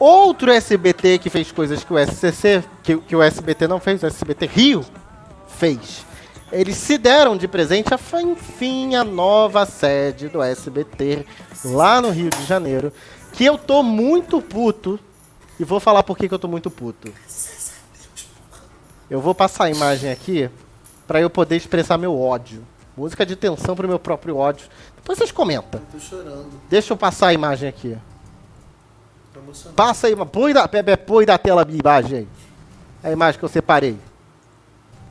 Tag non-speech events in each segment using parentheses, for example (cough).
Outro SBT que fez coisas que o SCC, que, que o SBT não fez, o SBT Rio fez. Eles se deram de presente, a, enfim, a nova sede do SBT lá no Rio de Janeiro. Que eu tô muito puto. E vou falar por que, que eu tô muito puto. Eu vou passar a imagem aqui para eu poder expressar meu ódio. Música de tensão pro meu próprio ódio. Depois vocês comentam. Eu tô chorando. Deixa eu passar a imagem aqui. Passa aí, põe da, põe da tela a imagem aí. A imagem que eu separei.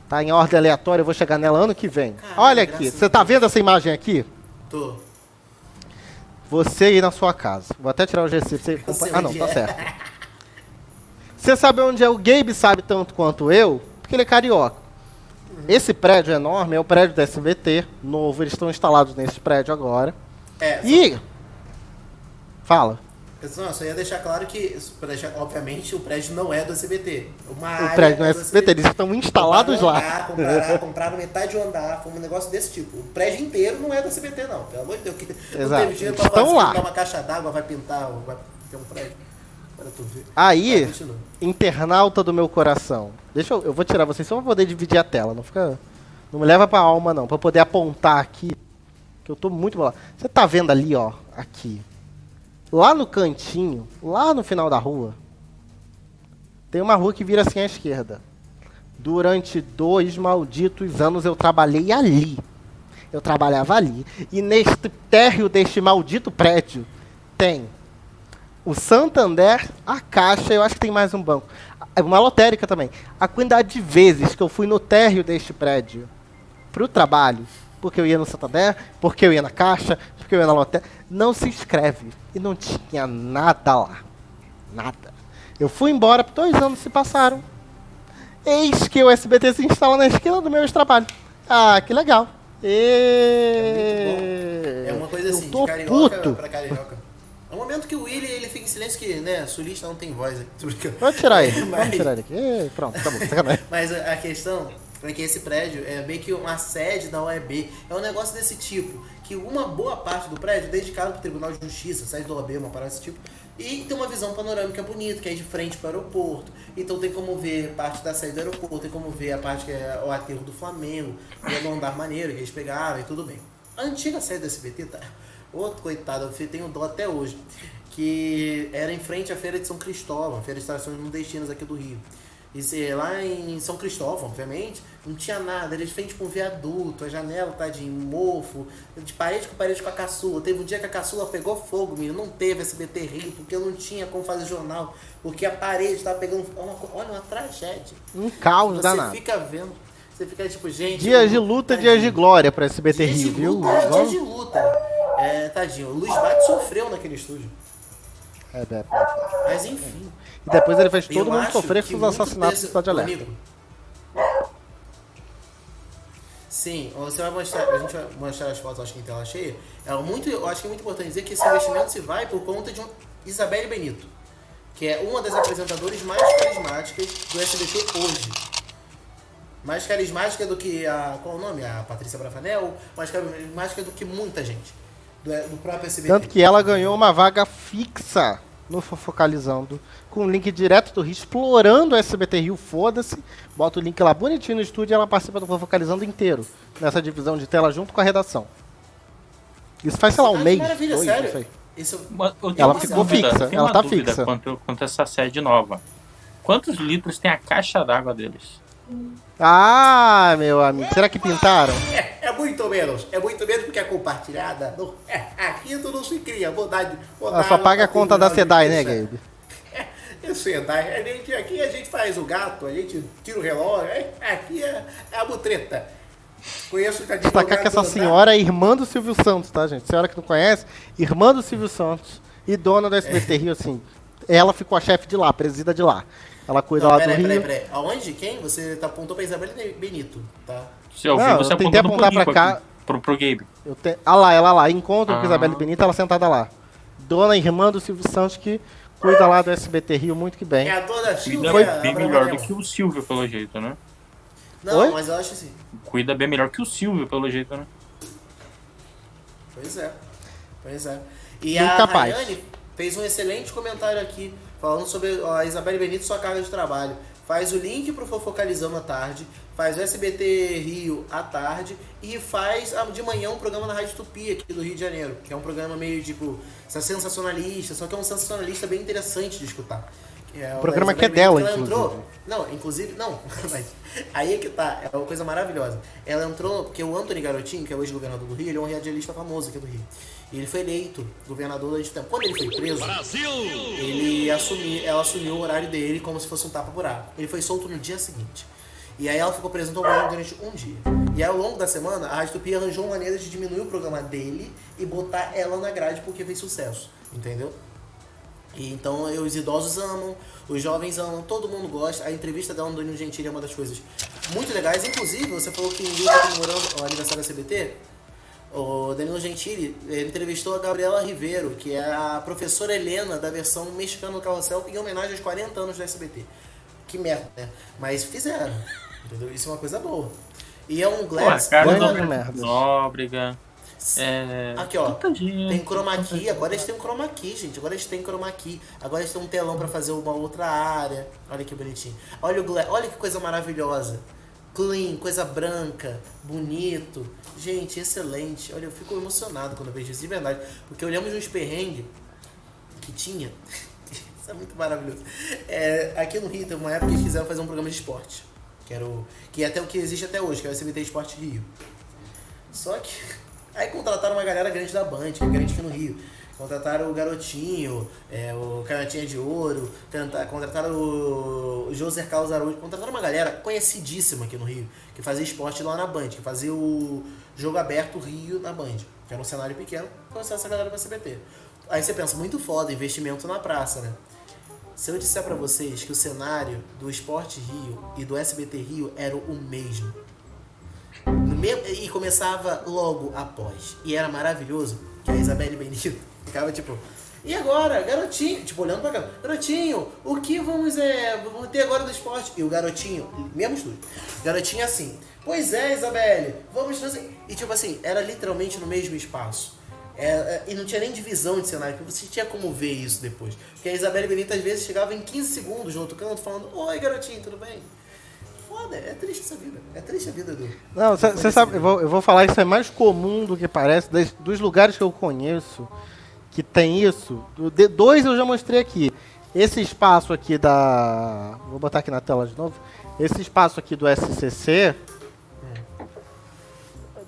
Tá em ordem aleatória, eu vou chegar nela ano que vem. Caramba, Olha aqui, você tá vendo essa imagem aqui? Tô. Você aí na sua casa. Vou até tirar o GC. Você... Ah, não, tá é. certo. Você sabe onde é? O Gabe sabe tanto quanto eu, porque ele é carioca. Uhum. Esse prédio enorme é o prédio da SBT, novo. Eles estão instalados nesse prédio agora. É. E. Fala. Não, só ia deixar claro que, obviamente, o prédio não é do SBT. Uma o prédio não é do SBT, eles estão instalados lá. Compraram, compraram metade do andar, foi um negócio desse tipo. O prédio inteiro não é do SBT, não. Pelo amor de Deus. Que Exato. Não teve fazer, lá. uma caixa d'água, vai pintar, vai ter um prédio. Aí, internauta do meu coração. Deixa eu, eu vou tirar vocês só pra poder dividir a tela. Não fica. Não me leva pra alma, não. Pra poder apontar aqui. Que eu tô muito bolado. Você tá vendo ali, ó. Aqui lá no cantinho, lá no final da rua, tem uma rua que vira assim à esquerda. Durante dois malditos anos eu trabalhei ali. Eu trabalhava ali. E neste térreo deste maldito prédio tem o Santander, a Caixa, eu acho que tem mais um banco. Uma lotérica também. A quantidade de vezes que eu fui no térreo deste prédio para o trabalho, porque eu ia no Santander, porque eu ia na Caixa, porque eu ia na lotérica, não se inscreve. E não tinha nada lá. Nada. Eu fui embora, dois anos se passaram. Eis que o SBT se instala na esquina do meu trabalho. Ah, que legal. E... É, é uma coisa assim, eu tô de carioca puto. pra carioca. É um momento que o Willy ele fica em silêncio que, né, sulista não tem voz. Vamos tirar ele. (laughs) Mas... Vamos tirar ele aqui. Pronto, tá bom. (laughs) Mas a questão é que esse prédio é meio que uma sede da OEB. É um negócio desse tipo que uma boa parte do prédio é dedicado para o Tribunal de Justiça, sede do OAB, uma parada desse tipo, e tem uma visão panorâmica bonita, que é de frente para o aeroporto. Então tem como ver parte da saída do aeroporto, tem como ver a parte que é o aterro do Flamengo, e o andar maneiro que eles pegaram e tudo bem. A antiga sede do SBT, tá? Outro coitado, eu tenho dó até hoje, que era em frente à Feira de São Cristóvão, Feira de Estações Nordestinas aqui do Rio. E lá em São Cristóvão, obviamente, não tinha nada. Eles fez tipo um viaduto, a janela tá de mofo, de parede com parede com a caçula. Teve um dia que a caçula pegou fogo, menino. Não teve SBT Rio, porque eu não tinha como fazer jornal. Porque a parede tava pegando. Olha, uma tragédia. Um caos Você danado. Você fica vendo. Você fica tipo, gente. Dias de luta, dias de glória pra SBT dias Rio, viu? Luta, dias de luta. É, tadinho. O Luiz Bate sofreu naquele estúdio. É, é, é. Mas enfim. E depois ele fez todo mundo sofrer com os assassinatos desse... do Cidade Alerta. Sim, você vai mostrar, a gente vai mostrar as fotos, acho que em tela cheia. É muito, eu acho que é muito importante dizer que esse investimento se vai por conta de um Isabelle Benito, que é uma das apresentadoras mais carismáticas do SBT hoje. Mais carismática do que a. Qual é o nome? A Patrícia Brafanel, mais carismática do que muita gente. Do, do próprio SBT. Tanto que ela ganhou uma vaga fixa no Fofocalizando, com o link direto do Rio, explorando o SBT Rio, foda-se, bota o link lá bonitinho no estúdio e ela participa do Fofocalizando inteiro, nessa divisão de tela junto com a redação. Isso faz, sei lá, um ah, mês. Maravilha, dois, sério? Isso, ela ficou dúvida, fixa, ela tá fixa. Quanto, quanto essa sede nova. Quantos litros tem a caixa d'água deles? Ah, meu amigo, será que pintaram? É muito menos, é muito menos porque é compartilhada. Não, é, aqui tu não se cria, vou dar. Vou dar só paga a conta da SEDAI, né, Gabe? É, é SEDAI, a gente, aqui a gente faz o gato, a gente tira o relógio, é, aqui é, é a butreta. Conheço o Destacar que essa senhora é irmã do Silvio Santos, tá, gente? Senhora que não conhece, irmã do Silvio Santos e dona do SBT Rio, assim. Ela ficou a chefe de lá, presida de lá. Ela cuida não, lá pera do aí, Rio. Peraí, peraí. Aonde? Quem? Você tá apontou pra Isabela Benito, tá? Se eu não, você eu tentei apontar pra cá. Aqui, pro, pro Gabe. Eu te... Ah lá, ela lá. Encontro ah. com Isabela Benito, ela sentada lá. Dona irmã do Silvio Santos que cuida lá do SBT Rio muito que bem. É a dona Silvia. Foi bem melhor do que o Silvio, pelo jeito, né? Não, Oi? mas eu acho assim. Cuida bem melhor que o Silvio, pelo jeito, né? Pois é. Pois é. E muito a capaz. Rayane fez um excelente comentário aqui, falando sobre a Isabelle Benito sua carga de trabalho. Faz o link pro Fofocalizando à tarde, faz o SBT Rio à tarde e faz de manhã um programa na Rádio Tupi aqui do Rio de Janeiro, que é um programa meio tipo sensacionalista, só que é um sensacionalista bem interessante de escutar. É, O programa que é dela, inclusive. Não, inclusive, não, (laughs) mas aí é que tá, é uma coisa maravilhosa. Ela entrou, porque o Anthony Garotinho, que é hoje governador do Rio, ele é um radialista famoso aqui do Rio. E ele foi eleito governador durante tempo. Quando ele foi preso, ele assumiu, ela assumiu o horário dele como se fosse um tapa-buraco. Ele foi solto no dia seguinte. E aí ela ficou presa no programa durante um dia. E aí ao longo da semana, a Rádio Tupi arranjou maneira de diminuir o programa dele e botar ela na grade porque fez sucesso. Entendeu? E então eh, os idosos amam, os jovens amam, todo mundo gosta. A entrevista dela no Danilo Gentili é uma das coisas muito legais. Inclusive, você falou que ninguém está comemorando o aniversário da CBT. O Danilo Gentili ele entrevistou a Gabriela Ribeiro, que é a professora Helena da versão mexicana do Carrossel, em homenagem aos 40 anos da SBT. Que merda, né? Mas fizeram. Entendeu? Isso é uma coisa boa. E é um Pô, Glass. a cara merda. Nóbrega. É... Aqui, ó. gente, Tem chroma key, agora eles têm um chroma key, gente. Agora eles têm chroma key. Agora eles têm um telão pra fazer uma outra área. Olha que bonitinho. Olha o gla- olha que coisa maravilhosa. Clean, coisa branca, bonito. Gente, excelente. Olha, eu fico emocionado quando eu vejo isso de verdade. Porque de uns perrengues que tinha. (laughs) isso é muito maravilhoso. É, aqui no Rio, teve uma época que eles quiseram fazer um programa de esporte. Que, era o, que é até o que existe até hoje, que é o SBT Esporte Rio. Só que aí contrataram uma galera grande da Band, que é grande aqui no Rio. Contrataram o Garotinho, é, o Canhotinha de Ouro, contrataram o, José Carlos Araújo, contrataram uma galera conhecidíssima aqui no Rio, que fazia esporte lá na Band, que fazia o jogo aberto Rio na Band, que era um cenário pequeno, trouxeram essa galera pra CBT. Aí você pensa, muito foda, investimento na praça, né? Se eu disser pra vocês que o cenário do Esporte Rio e do SBT Rio era o mesmo- e começava logo após. E era maravilhoso que a Isabelle Benito (laughs) ficava tipo. E agora, garotinho, tipo, olhando pra cá, garotinho, o que vamos, é, vamos ter agora do esporte? E o garotinho, mesmo estúdio, garotinho assim, pois é, Isabelle, vamos trazer. E tipo assim, era literalmente no mesmo espaço. É, é, e não tinha nem divisão de cenário, porque você tinha como ver isso depois. Porque a Isabelle Benito às vezes chegava em 15 segundos no outro canto falando, oi garotinho, tudo bem? Foda, é triste essa vida. É triste a vida do. Não, você sabe, eu vou, eu vou falar isso é mais comum do que parece, das- dos lugares que eu conheço que tem isso. do- de- dois eu já mostrei aqui. Esse espaço aqui da. Vou botar aqui na tela de novo. Esse espaço aqui do SCC.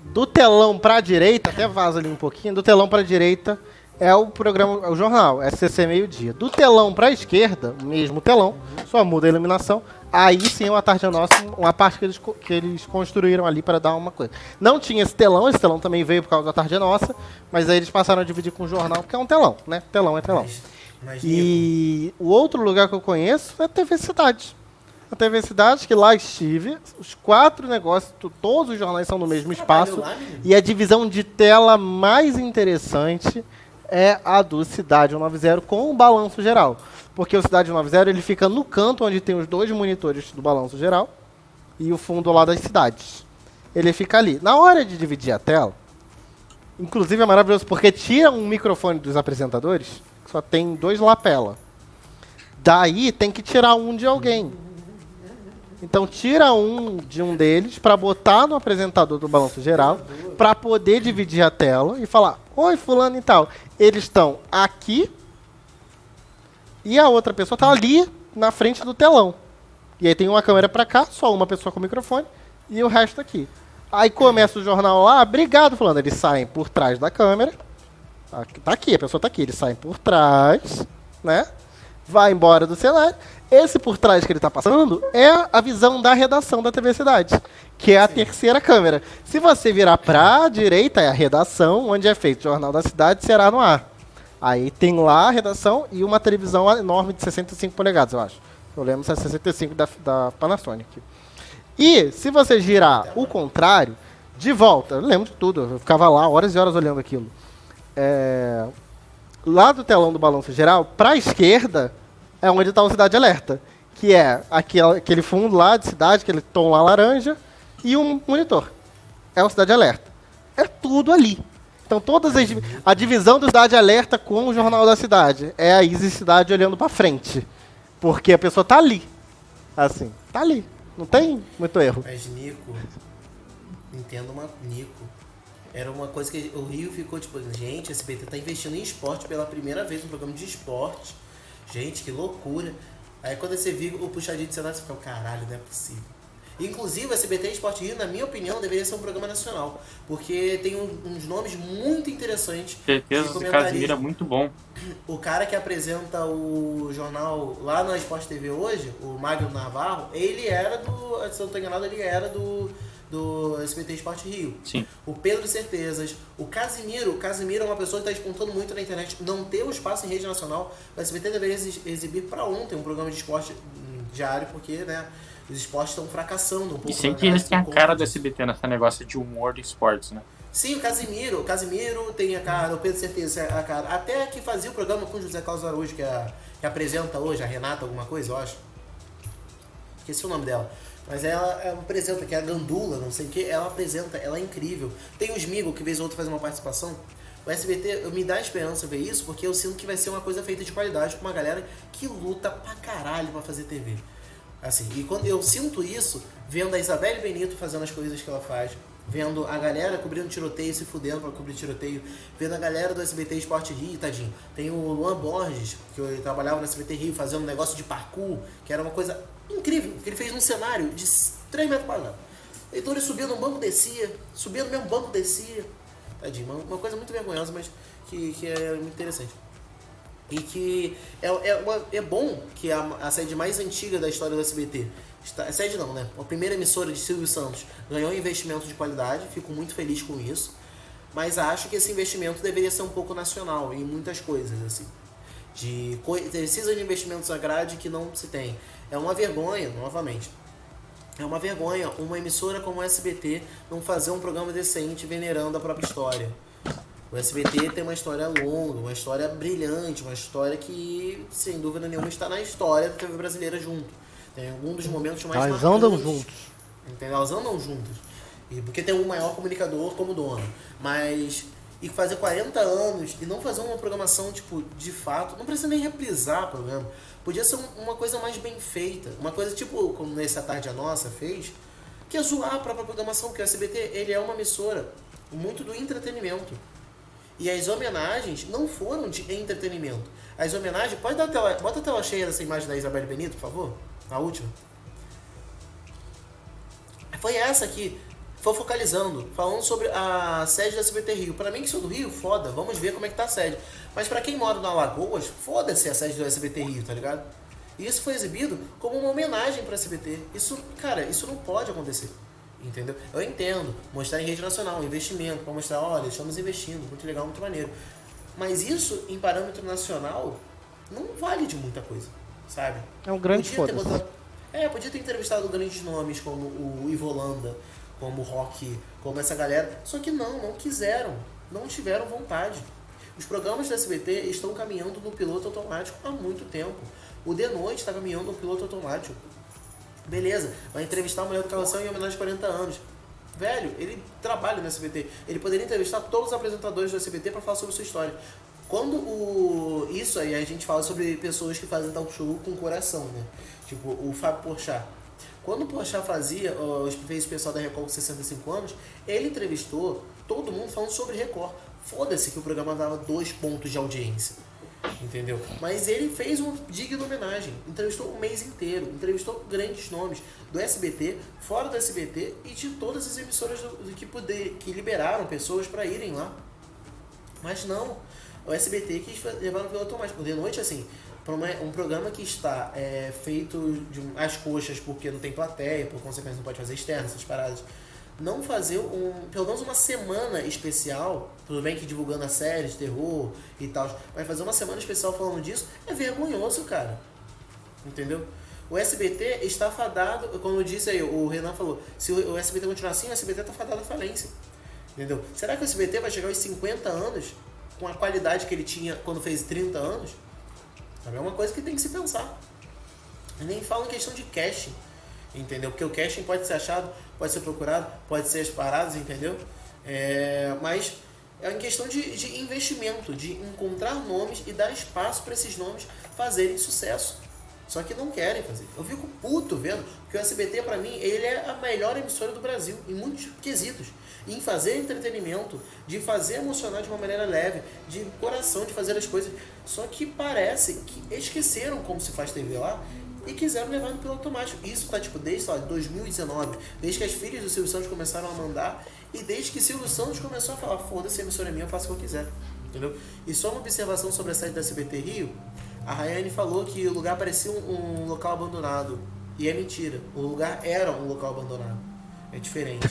Do telão pra direita, até vaza ali um pouquinho, do telão pra direita é o programa, é o jornal, SCC meio-dia. Do telão pra esquerda, o mesmo telão, só muda a iluminação. Aí sim, uma tarde nossa, uma parte que eles, que eles construíram ali para dar uma coisa. Não tinha esse telão, esse telão também veio por causa da tarde nossa, mas aí eles passaram a dividir com o jornal, porque é um telão, né? Telão é telão. Mas, E o outro lugar que eu conheço é a TV Cidade. A TV Cidade, que lá estive, os quatro negócios, todos os jornais são no mesmo espaço. lá? E a divisão de tela mais interessante é a do Cidade 190 com o balanço geral. Porque o Cidade 190 ele fica no canto onde tem os dois monitores do balanço geral e o fundo lá das cidades. Ele fica ali. Na hora de dividir a tela, inclusive é maravilhoso porque tira um microfone dos apresentadores, que só tem dois lapela. Daí tem que tirar um de alguém. Então tira um de um deles para botar no apresentador do balanço geral, para poder dividir a tela e falar: "Oi, fulano e tal, eles estão aqui e a outra pessoa tá ali na frente do telão. E aí tem uma câmera para cá, só uma pessoa com o microfone e o resto aqui. Aí começa o jornal lá, obrigado, fulano, eles saem por trás da câmera. Tá aqui, a pessoa tá aqui, eles saem por trás, né? Vai embora do cenário. Esse por trás que ele tá passando é a visão da redação da TV Cidade, que é a terceira câmera. Se você virar pra direita, é a redação, onde é feito o Jornal da Cidade, será no ar. Aí tem lá a redação e uma televisão enorme de 65 polegadas, eu acho. Eu lembro se é 65 da, da Panasonic. E se você girar o contrário, de volta, eu lembro de tudo, eu ficava lá horas e horas olhando aquilo. É, lá do telão do balanço geral, para a esquerda, é onde está o Cidade Alerta, que é aquele, fundo lá de cidade, aquele tom lá laranja, e um monitor. É o Cidade Alerta. É tudo ali. Então, todas as a divisão do Cidade Alerta com o Jornal da Cidade é a Easy Cidade olhando para frente. Porque a pessoa tá ali. Assim, tá ali. Não tem muito erro. Mas Nico, entenda uma Nico. Era uma coisa que o Rio ficou tipo, gente, a SBT tá investindo em esporte pela primeira vez no programa de esporte. Gente, que loucura. Aí quando você viu o puxadinho de cenário, você fica, caralho, não é possível. Inclusive, o SBT Esporte Rio, na minha opinião, deveria ser um programa nacional. Porque tem um, uns nomes muito interessantes. Certeza, esse Casimiro é muito bom. O cara que apresenta o jornal lá na Esporte TV hoje, o Magno Navarro, ele era do. Se eu não estou enganado, ele era do do SBT Esporte Rio. Sim. O Pedro Certezas. O Casimiro. O Casimiro é uma pessoa que está despontando muito na internet. Não ter o espaço em rede nacional. O SBT deveria exibir para ontem um programa de esporte diário, porque, né? Os esportes estão fracassando um pouco. E sempre eles têm a cara do SBT nessa negócio de humor de esportes, né? Sim, o Casimiro. O Casimiro tem a cara, o Pedro Certeza a cara. Até que fazia o programa com o José Carlos Araújo, que, é, que apresenta hoje, a Renata, alguma coisa, eu acho. Esqueci o nome dela. Mas ela, ela apresenta, que é a Gandula, não sei o que, ela apresenta, ela é incrível. Tem o Smigo, que vez ou outra faz uma participação. O SBT me dá esperança ver isso, porque eu sinto que vai ser uma coisa feita de qualidade com uma galera que luta pra caralho pra fazer TV. Assim, e quando eu sinto isso, vendo a Isabelle Benito fazendo as coisas que ela faz, vendo a galera cobrindo tiroteio, se fudendo pra cobrir tiroteio, vendo a galera do SBT Esporte Rio, tadinho. Tem o Luan Borges, que eu trabalhava no SBT Rio fazendo um negócio de parkour, que era uma coisa incrível, que ele fez num cenário de 3 metros quadrados. Ele subia num banco, descia, subia no mesmo banco, descia. Tadinho, uma, uma coisa muito vergonhosa, mas que, que é muito interessante. E que é, é, uma, é bom que a, a sede mais antiga da história do SBT, está, a sede não, né? A primeira emissora de Silvio Santos ganhou um investimento de qualidade, fico muito feliz com isso. Mas acho que esse investimento deveria ser um pouco nacional em muitas coisas, assim. De, precisa de investimentos à grade que não se tem. É uma vergonha, novamente. É uma vergonha uma emissora como o SBT não fazer um programa decente venerando a própria história. O SBT tem uma história longa, uma história brilhante, uma história que, sem dúvida nenhuma, está na história da TV brasileira junto. Tem algum dos momentos mais Elas andam juntos. Entendeu? Elas andam juntos. E porque tem um maior comunicador como dono. Mas e fazer 40 anos e não fazer uma programação, tipo, de fato, não precisa nem reprisar programa. Podia ser uma coisa mais bem feita. Uma coisa tipo como nesse A Tarde a Nossa fez, que é zoar a própria programação, porque o SBT ele é uma emissora muito do entretenimento. E as homenagens não foram de entretenimento. As homenagens. Pode dar a tela. Bota a tela cheia dessa imagem da Isabelle Benito, por favor. A última. Foi essa aqui. Foi focalizando, falando sobre a sede da SBT Rio. Para mim que sou do Rio, foda, vamos ver como é que tá a sede. Mas para quem mora na Lagoas, foda-se a sede do SBT Rio, tá ligado? E isso foi exibido como uma homenagem para SBT. Isso, cara, isso não pode acontecer. Entendeu? Eu entendo. Mostrar em rede nacional, investimento, para mostrar, olha, estamos investindo, muito legal, muito maneiro. Mas isso, em parâmetro nacional, não vale de muita coisa, sabe? É um grande foda É, podia ter entrevistado grandes nomes como o Ivo Holanda, como Rock, como essa galera. Só que não, não quiseram. Não tiveram vontade. Os programas da SBT estão caminhando no piloto automático há muito tempo. O De Noite está caminhando no piloto automático. Beleza, vai entrevistar a mulher do Carroção em homenagem a 40 anos. Velho, ele trabalha no SBT. Ele poderia entrevistar todos os apresentadores do SBT para falar sobre sua história. Quando o isso aí a gente fala sobre pessoas que fazem talk show com coração, né? Tipo o Fábio Porchat. Quando o Porchat fazia, fez o pessoal da Record com 65 anos, ele entrevistou todo mundo falando sobre Record. Foda-se que o programa dava dois pontos de audiência. Entendeu? Mas ele fez uma digna homenagem. Entrevistou o mês inteiro. Entrevistou grandes nomes do SBT, fora do SBT e de todas as emissoras do, que, poder, que liberaram pessoas para irem lá. Mas não. O SBT quis levar no piloto automático. De noite, assim, um programa que está é, feito de as coxas porque não tem plateia, por consequência não pode fazer externo, essas paradas não fazer um, pelo menos uma semana especial, tudo bem que divulgando a série de terror e tal, mas fazer uma semana especial falando disso é vergonhoso, cara. Entendeu? O SBT está fadado, como eu disse aí, o Renan falou, se o SBT continuar assim, o SBT está fadado à falência. Entendeu? Será que o SBT vai chegar aos 50 anos com a qualidade que ele tinha quando fez 30 anos? É uma coisa que tem que se pensar. Eu nem falo em questão de casting entendeu? Porque o casting pode ser achado, pode ser procurado, pode ser as paradas, entendeu? É, mas É uma questão de, de investimento, de encontrar nomes e dar espaço para esses nomes fazerem sucesso. Só que não querem fazer. Eu fico puto vendo, porque o SBT, para mim, ele é a melhor emissora do Brasil, em muitos quesitos. Em fazer entretenimento, de fazer emocionar de uma maneira leve, de coração, de fazer as coisas. Só que parece que esqueceram como se faz TV lá e quiseram levar no piloto automático. Isso tá, tipo, desde, lá, 2019, desde que as filhas do Silvio Santos começaram a mandar e desde que Silvio Santos começou a falar, foda-se, a emissora é minha, eu faço o que eu quiser. Entendeu? E só uma observação sobre a sede da CBT Rio, a Rayane falou que o lugar parecia um, um local abandonado. E é mentira. O lugar era um local abandonado. É diferente.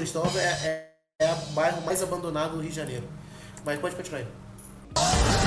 Cristóvão é, é, é o bairro mais abandonado do Rio de Janeiro. Mas pode continuar aí.